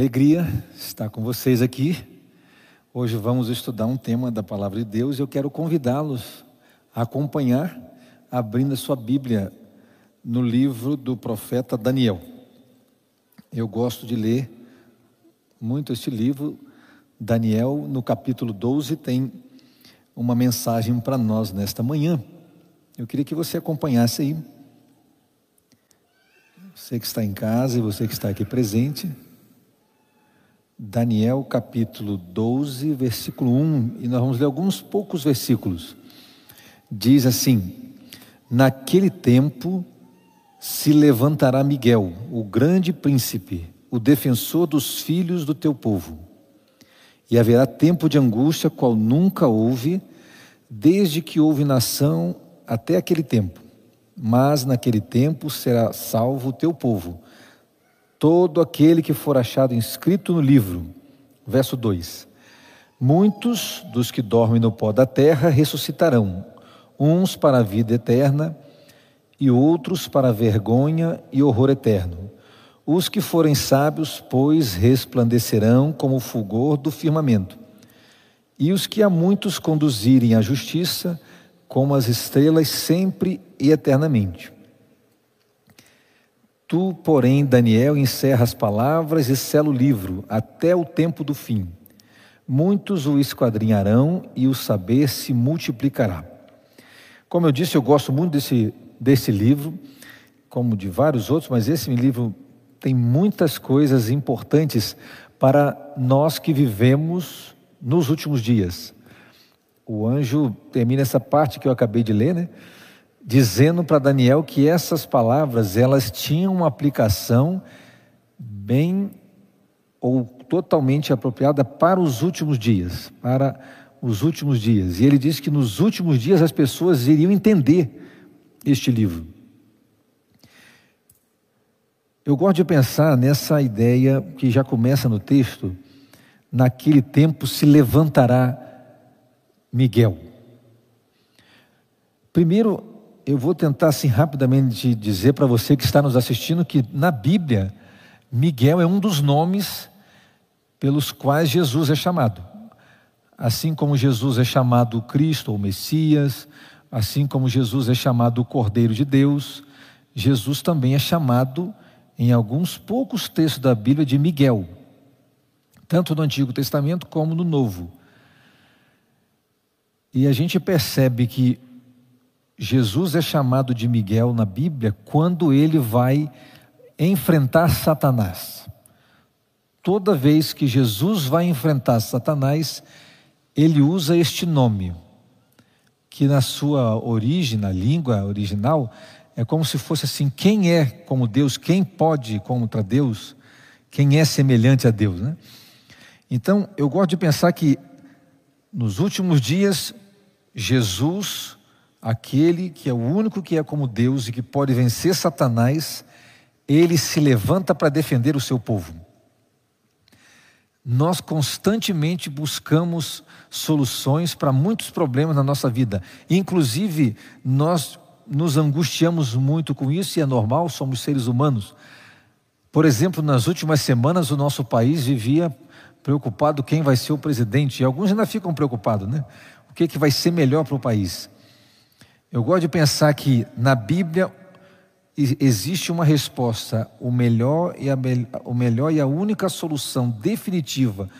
alegria estar com vocês aqui. Hoje vamos estudar um tema da palavra de Deus e eu quero convidá-los a acompanhar, abrindo a sua Bíblia no livro do profeta Daniel. Eu gosto de ler muito este livro. Daniel, no capítulo 12, tem uma mensagem para nós nesta manhã. Eu queria que você acompanhasse aí. Você que está em casa e você que está aqui presente. Daniel capítulo 12, versículo 1, e nós vamos ler alguns poucos versículos. Diz assim: Naquele tempo se levantará Miguel, o grande príncipe, o defensor dos filhos do teu povo. E haverá tempo de angústia qual nunca houve, desde que houve nação até aquele tempo. Mas naquele tempo será salvo o teu povo todo aquele que for achado inscrito no livro. Verso 2: Muitos dos que dormem no pó da terra ressuscitarão, uns para a vida eterna e outros para a vergonha e horror eterno. Os que forem sábios, pois, resplandecerão como o fulgor do firmamento. E os que a muitos conduzirem à justiça, como as estrelas sempre e eternamente. Tu, porém, Daniel, encerra as palavras e sela o livro até o tempo do fim. Muitos o esquadrinharão e o saber se multiplicará. Como eu disse, eu gosto muito desse, desse livro, como de vários outros, mas esse livro tem muitas coisas importantes para nós que vivemos nos últimos dias. O anjo termina essa parte que eu acabei de ler, né? Dizendo para Daniel que essas palavras elas tinham uma aplicação bem ou totalmente apropriada para os últimos dias, para os últimos dias. E ele diz que nos últimos dias as pessoas iriam entender este livro. Eu gosto de pensar nessa ideia que já começa no texto, naquele tempo se levantará Miguel. Primeiro, eu vou tentar assim rapidamente dizer para você que está nos assistindo que na Bíblia Miguel é um dos nomes pelos quais Jesus é chamado. Assim como Jesus é chamado Cristo ou Messias, assim como Jesus é chamado Cordeiro de Deus, Jesus também é chamado em alguns poucos textos da Bíblia de Miguel, tanto no Antigo Testamento como no Novo. E a gente percebe que Jesus é chamado de Miguel na Bíblia quando ele vai enfrentar Satanás. Toda vez que Jesus vai enfrentar Satanás, ele usa este nome, que na sua origem, na língua original, é como se fosse assim: quem é como Deus, quem pode contra Deus, quem é semelhante a Deus, né? Então, eu gosto de pensar que nos últimos dias, Jesus aquele que é o único que é como Deus e que pode vencer Satanás, ele se levanta para defender o seu povo. Nós constantemente buscamos soluções para muitos problemas na nossa vida, inclusive nós nos angustiamos muito com isso e é normal, somos seres humanos. Por exemplo, nas últimas semanas o nosso país vivia preocupado quem vai ser o presidente, e alguns ainda ficam preocupados, né? O que, que vai ser melhor para o país? Eu gosto de pensar que na Bíblia existe uma resposta, o melhor e a, o melhor e a única solução definitiva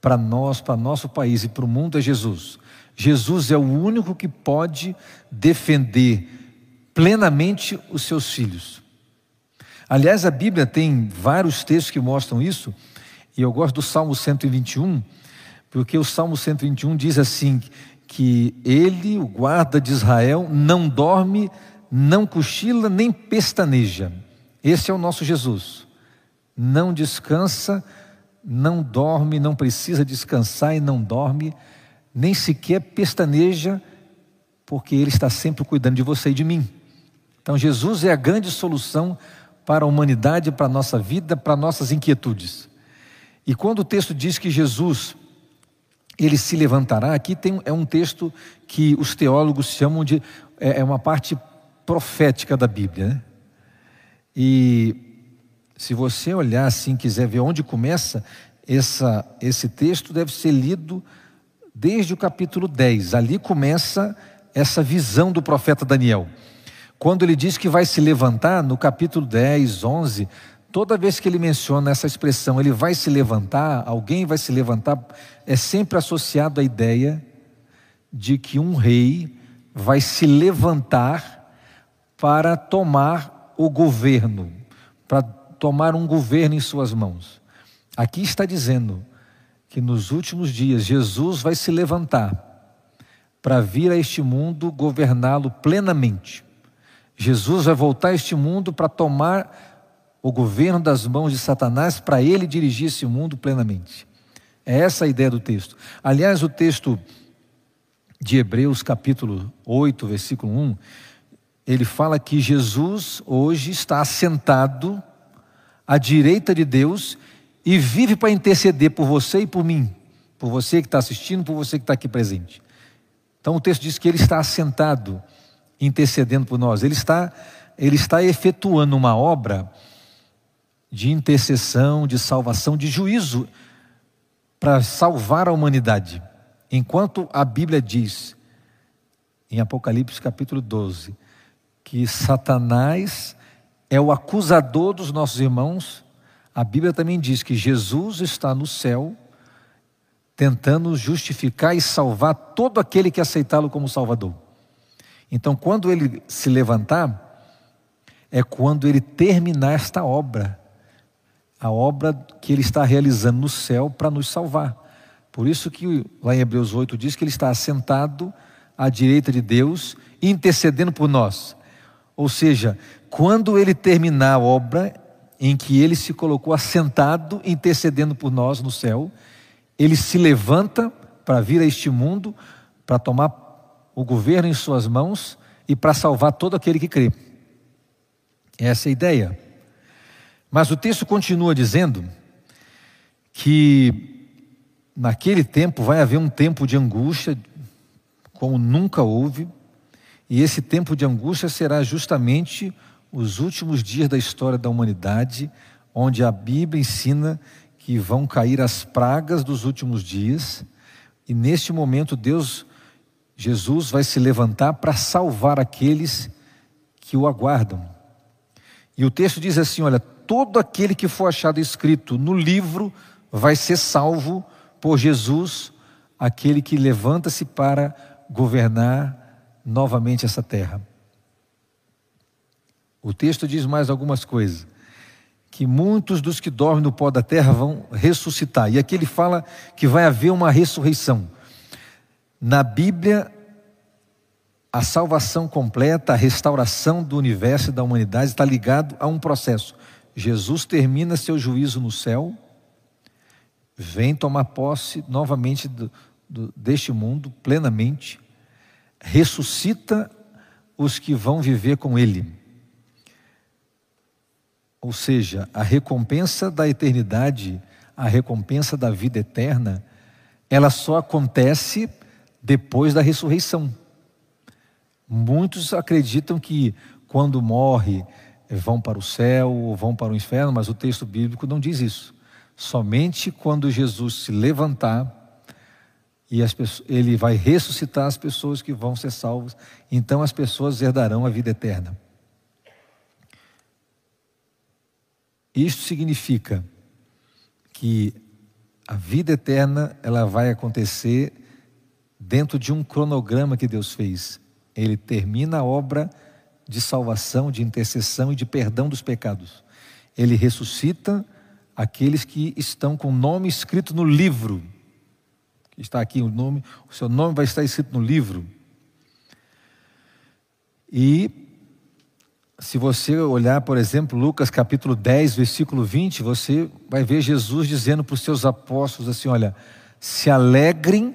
para nós, para nosso país e para o mundo é Jesus. Jesus é o único que pode defender plenamente os seus filhos. Aliás, a Bíblia tem vários textos que mostram isso, e eu gosto do Salmo 121, porque o Salmo 121 diz assim: que ele, o guarda de Israel, não dorme, não cochila, nem pestaneja. Esse é o nosso Jesus. Não descansa, não dorme, não precisa descansar e não dorme, nem sequer pestaneja, porque ele está sempre cuidando de você e de mim. Então, Jesus é a grande solução para a humanidade, para a nossa vida, para nossas inquietudes. E quando o texto diz que Jesus ele se levantará. Aqui tem, é um texto que os teólogos chamam de é, é uma parte profética da Bíblia. Né? E se você olhar assim, quiser ver onde começa, essa, esse texto deve ser lido desde o capítulo 10. Ali começa essa visão do profeta Daniel. Quando ele diz que vai se levantar, no capítulo 10, 11, toda vez que ele menciona essa expressão, ele vai se levantar, alguém vai se levantar, é sempre associado à ideia de que um rei vai se levantar para tomar o governo, para tomar um governo em suas mãos. Aqui está dizendo que nos últimos dias Jesus vai se levantar para vir a este mundo governá-lo plenamente. Jesus vai voltar a este mundo para tomar o governo das mãos de Satanás, para ele dirigir esse mundo plenamente. É essa a ideia do texto. Aliás, o texto de Hebreus, capítulo 8, versículo 1, ele fala que Jesus hoje está assentado à direita de Deus e vive para interceder por você e por mim, por você que está assistindo, por você que está aqui presente. Então o texto diz que ele está assentado, intercedendo por nós. Ele está, ele está efetuando uma obra de intercessão, de salvação, de juízo para salvar a humanidade. Enquanto a Bíblia diz, em Apocalipse capítulo 12, que Satanás é o acusador dos nossos irmãos, a Bíblia também diz que Jesus está no céu tentando justificar e salvar todo aquele que aceitá-lo como Salvador. Então, quando ele se levantar, é quando ele terminar esta obra, a obra que ele está realizando no céu para nos salvar. Por isso que lá em Hebreus 8 diz que ele está assentado à direita de Deus, intercedendo por nós. Ou seja, quando ele terminar a obra em que ele se colocou assentado, intercedendo por nós no céu, ele se levanta para vir a este mundo, para tomar o governo em suas mãos e para salvar todo aquele que crê. Essa é a ideia. Mas o texto continua dizendo que naquele tempo vai haver um tempo de angústia, como nunca houve, e esse tempo de angústia será justamente os últimos dias da história da humanidade, onde a Bíblia ensina que vão cair as pragas dos últimos dias, e neste momento Deus, Jesus, vai se levantar para salvar aqueles que o aguardam. E o texto diz assim: olha, todo aquele que for achado escrito no livro vai ser salvo por Jesus, aquele que levanta-se para governar novamente essa terra. O texto diz mais algumas coisas que muitos dos que dormem no pó da terra vão ressuscitar. E aqui ele fala que vai haver uma ressurreição. Na Bíblia, a salvação completa, a restauração do universo e da humanidade está ligado a um processo. Jesus termina seu juízo no céu, vem tomar posse novamente do, do, deste mundo plenamente, ressuscita os que vão viver com Ele. Ou seja, a recompensa da eternidade, a recompensa da vida eterna, ela só acontece depois da ressurreição. Muitos acreditam que quando morre vão para o céu ou vão para o inferno, mas o texto bíblico não diz isso. Somente quando Jesus se levantar e pessoas, ele vai ressuscitar as pessoas que vão ser salvas, então as pessoas herdarão a vida eterna. Isto significa que a vida eterna ela vai acontecer dentro de um cronograma que Deus fez. Ele termina a obra de salvação, de intercessão e de perdão dos pecados. Ele ressuscita aqueles que estão com o nome escrito no livro. Está aqui o nome, o seu nome vai estar escrito no livro. E se você olhar, por exemplo, Lucas capítulo 10, versículo 20, você vai ver Jesus dizendo para os seus apóstolos assim: Olha, se alegrem,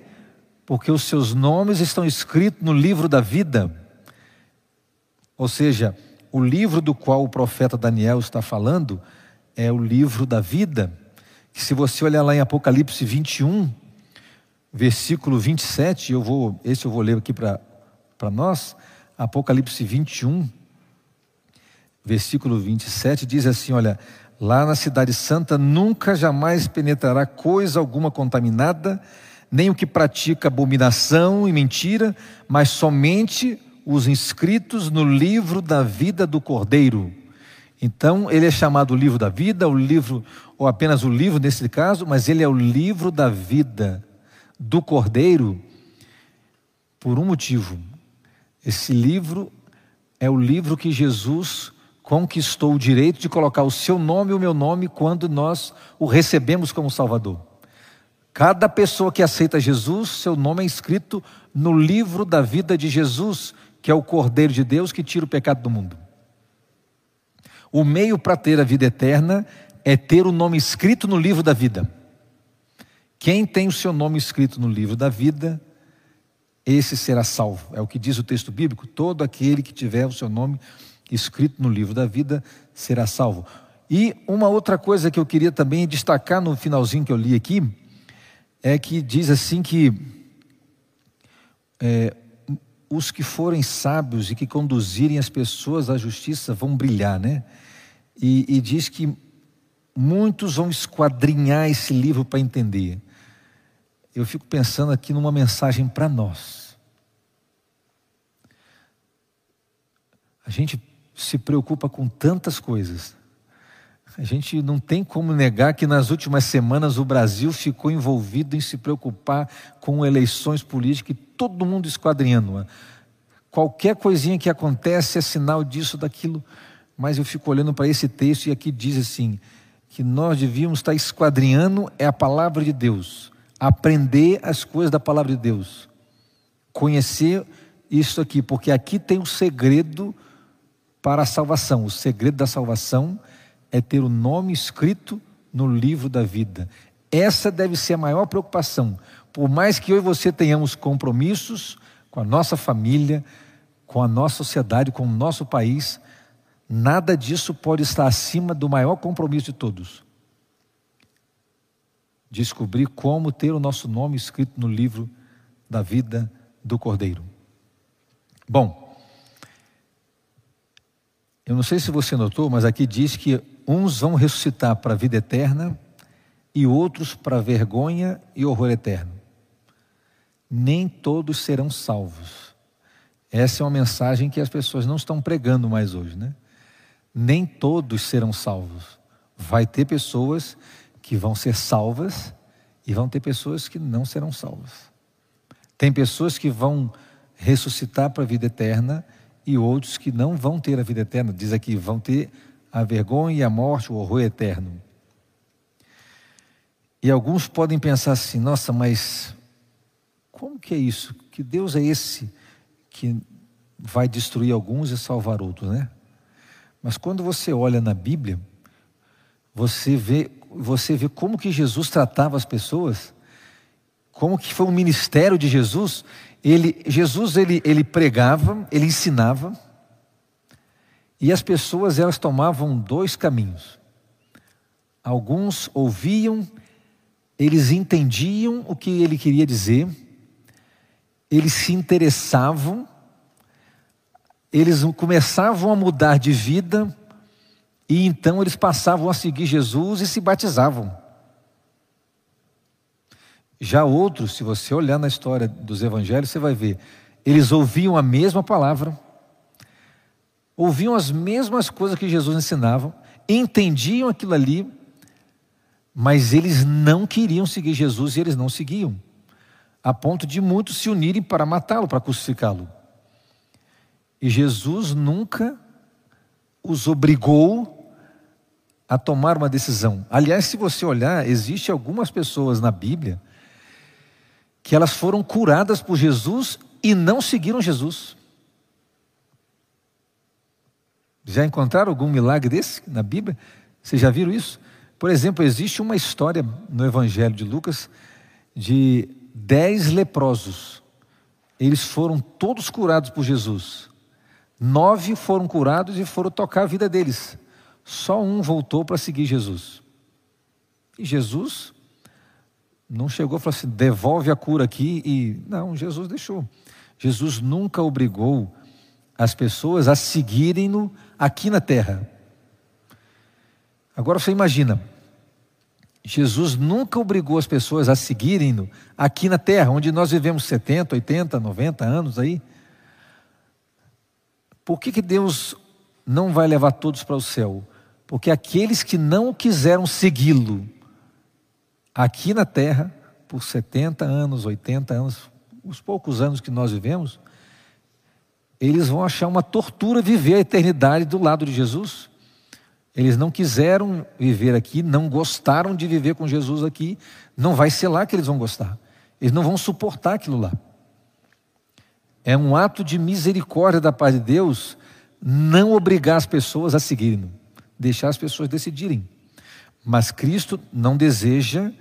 porque os seus nomes estão escritos no livro da vida. Ou seja, o livro do qual o profeta Daniel está falando é o livro da vida. Que se você olhar lá em Apocalipse 21, versículo 27, eu vou, esse eu vou ler aqui para nós, Apocalipse 21, versículo 27, diz assim: Olha, lá na Cidade Santa, nunca jamais penetrará coisa alguma contaminada, nem o que pratica abominação e mentira, mas somente os inscritos no livro da vida do Cordeiro. Então, ele é chamado livro da vida, o livro, ou apenas o livro nesse caso, mas ele é o livro da vida do Cordeiro, por um motivo. Esse livro é o livro que Jesus conquistou o direito de colocar o seu nome e o meu nome quando nós o recebemos como Salvador. Cada pessoa que aceita Jesus, seu nome é escrito no livro da vida de Jesus, que é o Cordeiro de Deus que tira o pecado do mundo. O meio para ter a vida eterna é ter o nome escrito no livro da vida. Quem tem o seu nome escrito no livro da vida, esse será salvo. É o que diz o texto bíblico: todo aquele que tiver o seu nome escrito no livro da vida será salvo. E uma outra coisa que eu queria também destacar no finalzinho que eu li aqui, é que diz assim que é, os que forem sábios e que conduzirem as pessoas à justiça vão brilhar, né? E, e diz que muitos vão esquadrinhar esse livro para entender. Eu fico pensando aqui numa mensagem para nós. A gente se preocupa com tantas coisas. A gente não tem como negar que nas últimas semanas o Brasil ficou envolvido em se preocupar com eleições políticas e todo mundo esquadrinhando. Qualquer coisinha que acontece é sinal disso, daquilo. Mas eu fico olhando para esse texto e aqui diz assim: que nós devíamos estar esquadrinhando é a palavra de Deus, aprender as coisas da palavra de Deus, conhecer isso aqui, porque aqui tem o segredo para a salvação. O segredo da salvação é ter o nome escrito no livro da vida. Essa deve ser a maior preocupação. Por mais que eu e você tenhamos compromissos com a nossa família, com a nossa sociedade, com o nosso país, nada disso pode estar acima do maior compromisso de todos. Descobrir como ter o nosso nome escrito no livro da vida do Cordeiro. Bom, eu não sei se você notou, mas aqui diz que uns vão ressuscitar para a vida eterna e outros para vergonha e horror eterno. Nem todos serão salvos. Essa é uma mensagem que as pessoas não estão pregando mais hoje, né? Nem todos serão salvos. Vai ter pessoas que vão ser salvas e vão ter pessoas que não serão salvas. Tem pessoas que vão ressuscitar para a vida eterna e outros que não vão ter a vida eterna. Diz aqui, vão ter a vergonha e a morte, o horror eterno. E alguns podem pensar assim: nossa, mas como que é isso? Que Deus é esse que vai destruir alguns e salvar outros, né? Mas quando você olha na Bíblia, você vê, você vê como que Jesus tratava as pessoas, como que foi o ministério de Jesus, ele, Jesus ele, ele pregava, ele ensinava, e as pessoas elas tomavam dois caminhos. Alguns ouviam, eles entendiam o que ele queria dizer, eles se interessavam, eles começavam a mudar de vida, e então eles passavam a seguir Jesus e se batizavam. Já outros, se você olhar na história dos evangelhos, você vai ver, eles ouviam a mesma palavra, ouviam as mesmas coisas que Jesus ensinava, entendiam aquilo ali, mas eles não queriam seguir Jesus e eles não seguiam, a ponto de muitos se unirem para matá-lo, para crucificá-lo. E Jesus nunca os obrigou a tomar uma decisão. Aliás, se você olhar, existe algumas pessoas na Bíblia que elas foram curadas por Jesus e não seguiram Jesus. Já encontraram algum milagre desse na Bíblia? Vocês já viram isso? Por exemplo, existe uma história no Evangelho de Lucas de dez leprosos. Eles foram todos curados por Jesus. Nove foram curados e foram tocar a vida deles. Só um voltou para seguir Jesus. E Jesus não chegou e falou assim: devolve a cura aqui e. Não, Jesus deixou. Jesus nunca obrigou as pessoas a seguirem-no aqui na terra. Agora você imagina, Jesus nunca obrigou as pessoas a seguirem-no aqui na terra, onde nós vivemos 70, 80, 90 anos aí. Por que, que Deus não vai levar todos para o céu? Porque aqueles que não quiseram segui-lo aqui na terra, por 70 anos, 80 anos, os poucos anos que nós vivemos, eles vão achar uma tortura viver a eternidade do lado de Jesus. Eles não quiseram viver aqui, não gostaram de viver com Jesus aqui, não vai ser lá que eles vão gostar. Eles não vão suportar aquilo lá. É um ato de misericórdia da paz de Deus não obrigar as pessoas a seguirem, deixar as pessoas decidirem. Mas Cristo não deseja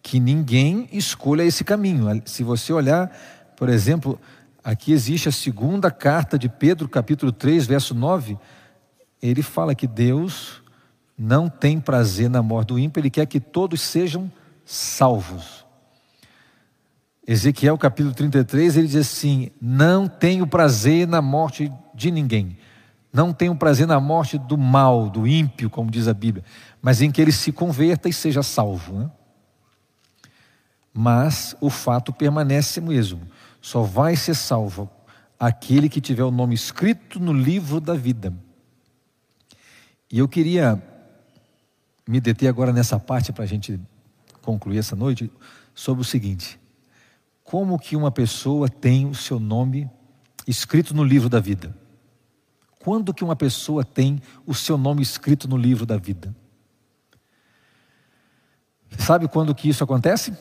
que ninguém escolha esse caminho. Se você olhar, por exemplo, aqui existe a segunda carta de Pedro, capítulo 3, verso 9 ele fala que Deus não tem prazer na morte do ímpio, ele quer que todos sejam salvos. Ezequiel capítulo 33, ele diz assim: Não tenho prazer na morte de ninguém, não tenho prazer na morte do mal, do ímpio, como diz a Bíblia, mas em que ele se converta e seja salvo. Né? Mas o fato permanece mesmo, só vai ser salvo aquele que tiver o nome escrito no livro da vida. E eu queria me deter agora nessa parte para a gente concluir essa noite sobre o seguinte: como que uma pessoa tem o seu nome escrito no livro da vida? Quando que uma pessoa tem o seu nome escrito no livro da vida? Sabe quando que isso acontece?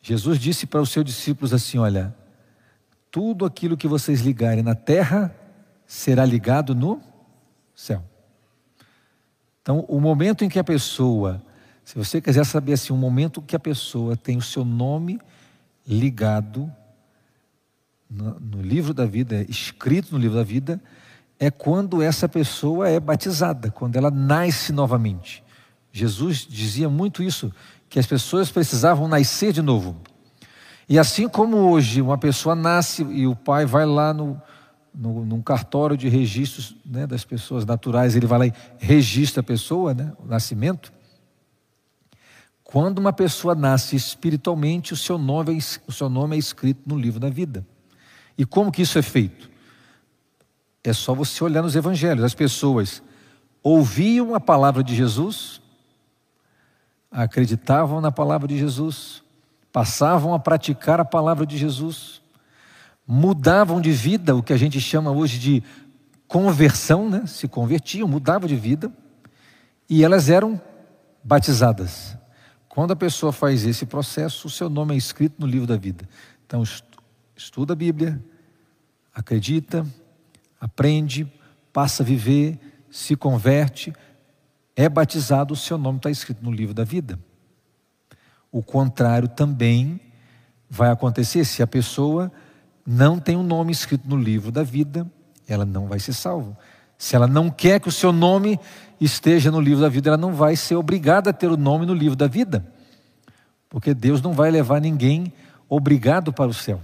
Jesus disse para os seus discípulos assim: Olha, tudo aquilo que vocês ligarem na terra será ligado no céu. Então, o momento em que a pessoa, se você quiser saber assim, o momento que a pessoa tem o seu nome ligado no, no livro da vida, escrito no livro da vida, é quando essa pessoa é batizada, quando ela nasce novamente. Jesus dizia muito isso, que as pessoas precisavam nascer de novo. E assim como hoje uma pessoa nasce e o pai vai lá no, no, num cartório de registros né, das pessoas naturais, ele vai lá e registra a pessoa, né, o nascimento. Quando uma pessoa nasce espiritualmente, o seu, nome é, o seu nome é escrito no livro da vida. E como que isso é feito? É só você olhar nos evangelhos. As pessoas ouviam a palavra de Jesus, acreditavam na palavra de Jesus, passavam a praticar a palavra de Jesus, mudavam de vida, o que a gente chama hoje de conversão, né? se convertiam, mudavam de vida, e elas eram batizadas. Quando a pessoa faz esse processo, o seu nome é escrito no livro da vida. Então, estuda a Bíblia, acredita, aprende, passa a viver, se converte, é batizado, o seu nome está escrito no livro da vida. O contrário também vai acontecer se a pessoa não tem um nome escrito no livro da vida, ela não vai ser salva. Se ela não quer que o seu nome esteja no livro da vida, ela não vai ser obrigada a ter o nome no livro da vida. Porque Deus não vai levar ninguém obrigado para o céu.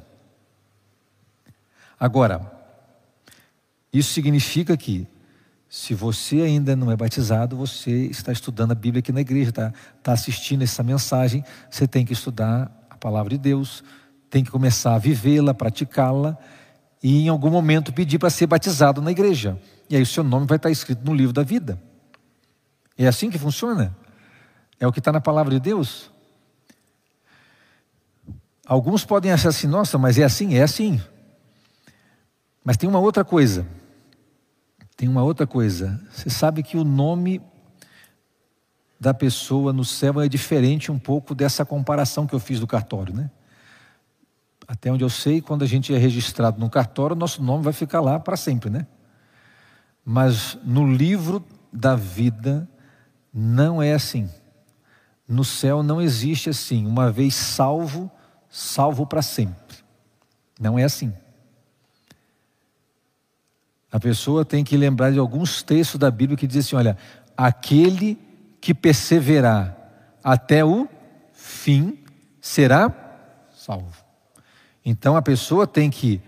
Agora, isso significa que, se você ainda não é batizado, você está estudando a Bíblia aqui na igreja, está, está assistindo essa mensagem, você tem que estudar a palavra de Deus, tem que começar a vivê-la, praticá-la e em algum momento pedir para ser batizado na igreja. E aí o seu nome vai estar escrito no livro da vida. É assim que funciona? É o que está na palavra de Deus? Alguns podem achar assim, nossa, mas é assim? É assim. Mas tem uma outra coisa. Tem uma outra coisa. Você sabe que o nome da pessoa no céu é diferente um pouco dessa comparação que eu fiz do cartório, né? Até onde eu sei, quando a gente é registrado no cartório, nosso nome vai ficar lá para sempre, né? Mas no livro da vida não é assim. No céu não existe assim, uma vez salvo, salvo para sempre. Não é assim. A pessoa tem que lembrar de alguns textos da Bíblia que dizem assim: olha, aquele que perseverar até o fim será salvo. Então a pessoa tem que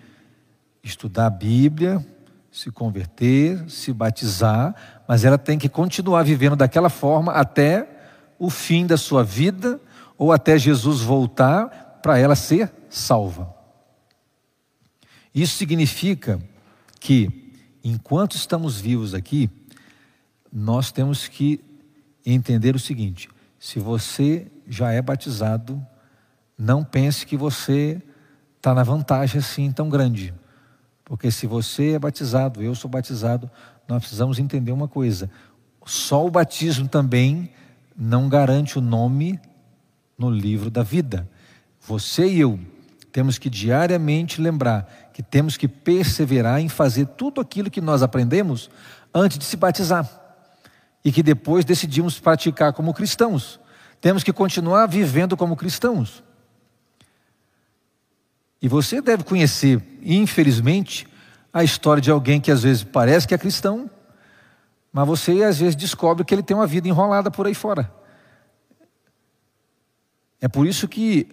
estudar a Bíblia, se converter, se batizar, mas ela tem que continuar vivendo daquela forma até o fim da sua vida ou até Jesus voltar para ela ser salva. Isso significa que, enquanto estamos vivos aqui, nós temos que entender o seguinte: se você já é batizado, não pense que você está na vantagem assim tão grande. Porque se você é batizado, eu sou batizado, nós precisamos entender uma coisa: só o batismo também não garante o nome no livro da vida. Você e eu temos que diariamente lembrar que temos que perseverar em fazer tudo aquilo que nós aprendemos antes de se batizar e que depois decidimos praticar como cristãos. Temos que continuar vivendo como cristãos. E você deve conhecer, infelizmente, a história de alguém que às vezes parece que é cristão, mas você às vezes descobre que ele tem uma vida enrolada por aí fora. É por isso que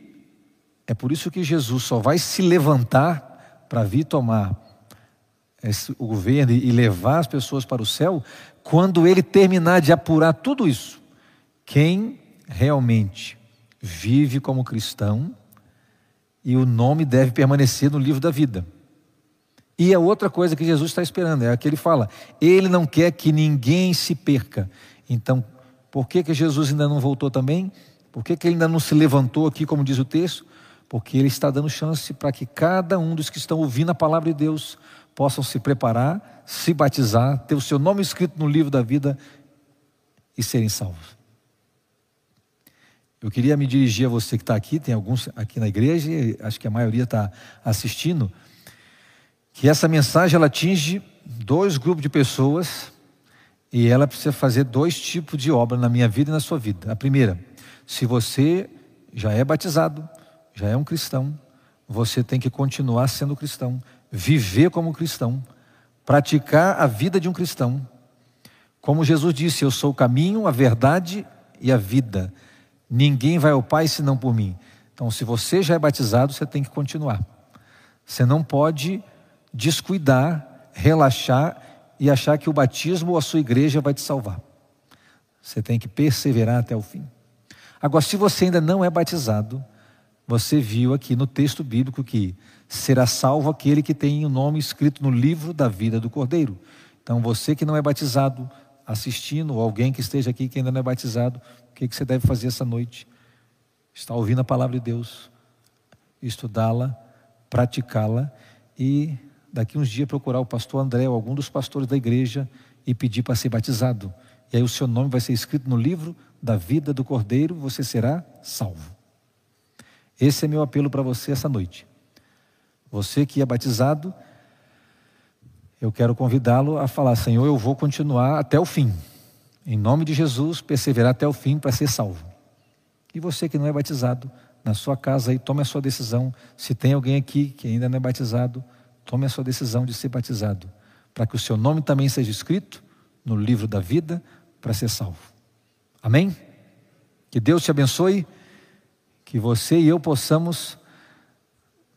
é por isso que Jesus só vai se levantar para vir tomar esse, o governo e levar as pessoas para o céu quando ele terminar de apurar tudo isso. Quem realmente vive como cristão e o nome deve permanecer no livro da vida. E a outra coisa que Jesus está esperando é a que ele fala: Ele não quer que ninguém se perca. Então, por que, que Jesus ainda não voltou também? Por que, que ele ainda não se levantou aqui, como diz o texto? Porque ele está dando chance para que cada um dos que estão ouvindo a palavra de Deus possam se preparar, se batizar, ter o seu nome escrito no livro da vida e serem salvos. Eu queria me dirigir a você que está aqui, tem alguns aqui na igreja, acho que a maioria está assistindo, que essa mensagem ela atinge dois grupos de pessoas e ela precisa fazer dois tipos de obra na minha vida e na sua vida. A primeira, se você já é batizado, já é um cristão, você tem que continuar sendo cristão, viver como cristão, praticar a vida de um cristão. Como Jesus disse, eu sou o caminho, a verdade e a vida. Ninguém vai ao Pai senão por mim. Então, se você já é batizado, você tem que continuar. Você não pode descuidar, relaxar e achar que o batismo ou a sua igreja vai te salvar. Você tem que perseverar até o fim. Agora, se você ainda não é batizado, você viu aqui no texto bíblico que será salvo aquele que tem o nome escrito no livro da vida do Cordeiro. Então, você que não é batizado, assistindo, ou alguém que esteja aqui que ainda não é batizado, o que, que você deve fazer essa noite? Está ouvindo a palavra de Deus, estudá-la, praticá-la e daqui uns dias procurar o pastor André ou algum dos pastores da igreja e pedir para ser batizado. E aí o seu nome vai ser escrito no livro da vida do Cordeiro, você será salvo. Esse é meu apelo para você essa noite. Você que é batizado, eu quero convidá-lo a falar: Senhor, eu vou continuar até o fim. Em nome de Jesus, perseverar até o fim para ser salvo. E você que não é batizado, na sua casa aí, tome a sua decisão. Se tem alguém aqui que ainda não é batizado, tome a sua decisão de ser batizado, para que o seu nome também seja escrito no livro da vida para ser salvo. Amém? Que Deus te abençoe, que você e eu possamos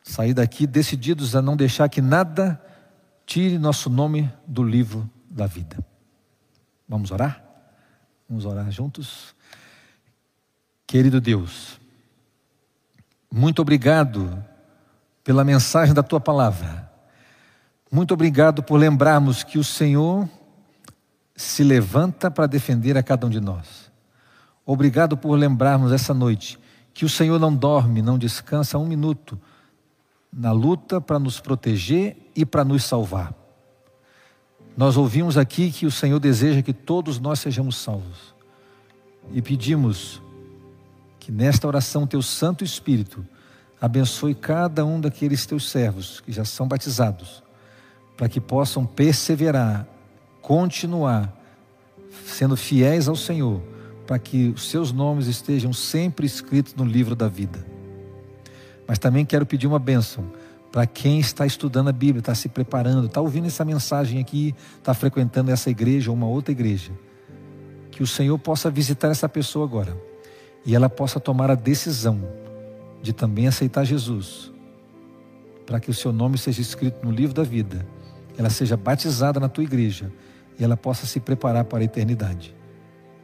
sair daqui decididos a não deixar que nada tire nosso nome do livro da vida. Vamos orar? Vamos orar juntos. Querido Deus, muito obrigado pela mensagem da tua palavra. Muito obrigado por lembrarmos que o Senhor se levanta para defender a cada um de nós. Obrigado por lembrarmos essa noite que o Senhor não dorme, não descansa um minuto na luta para nos proteger e para nos salvar. Nós ouvimos aqui que o Senhor deseja que todos nós sejamos salvos. E pedimos que nesta oração teu Santo Espírito abençoe cada um daqueles teus servos que já são batizados, para que possam perseverar, continuar sendo fiéis ao Senhor, para que os seus nomes estejam sempre escritos no livro da vida. Mas também quero pedir uma bênção para quem está estudando a Bíblia, está se preparando, está ouvindo essa mensagem aqui, está frequentando essa igreja ou uma outra igreja, que o Senhor possa visitar essa pessoa agora e ela possa tomar a decisão de também aceitar Jesus, para que o seu nome seja escrito no livro da vida ela seja batizada na tua igreja e ela possa se preparar para a eternidade.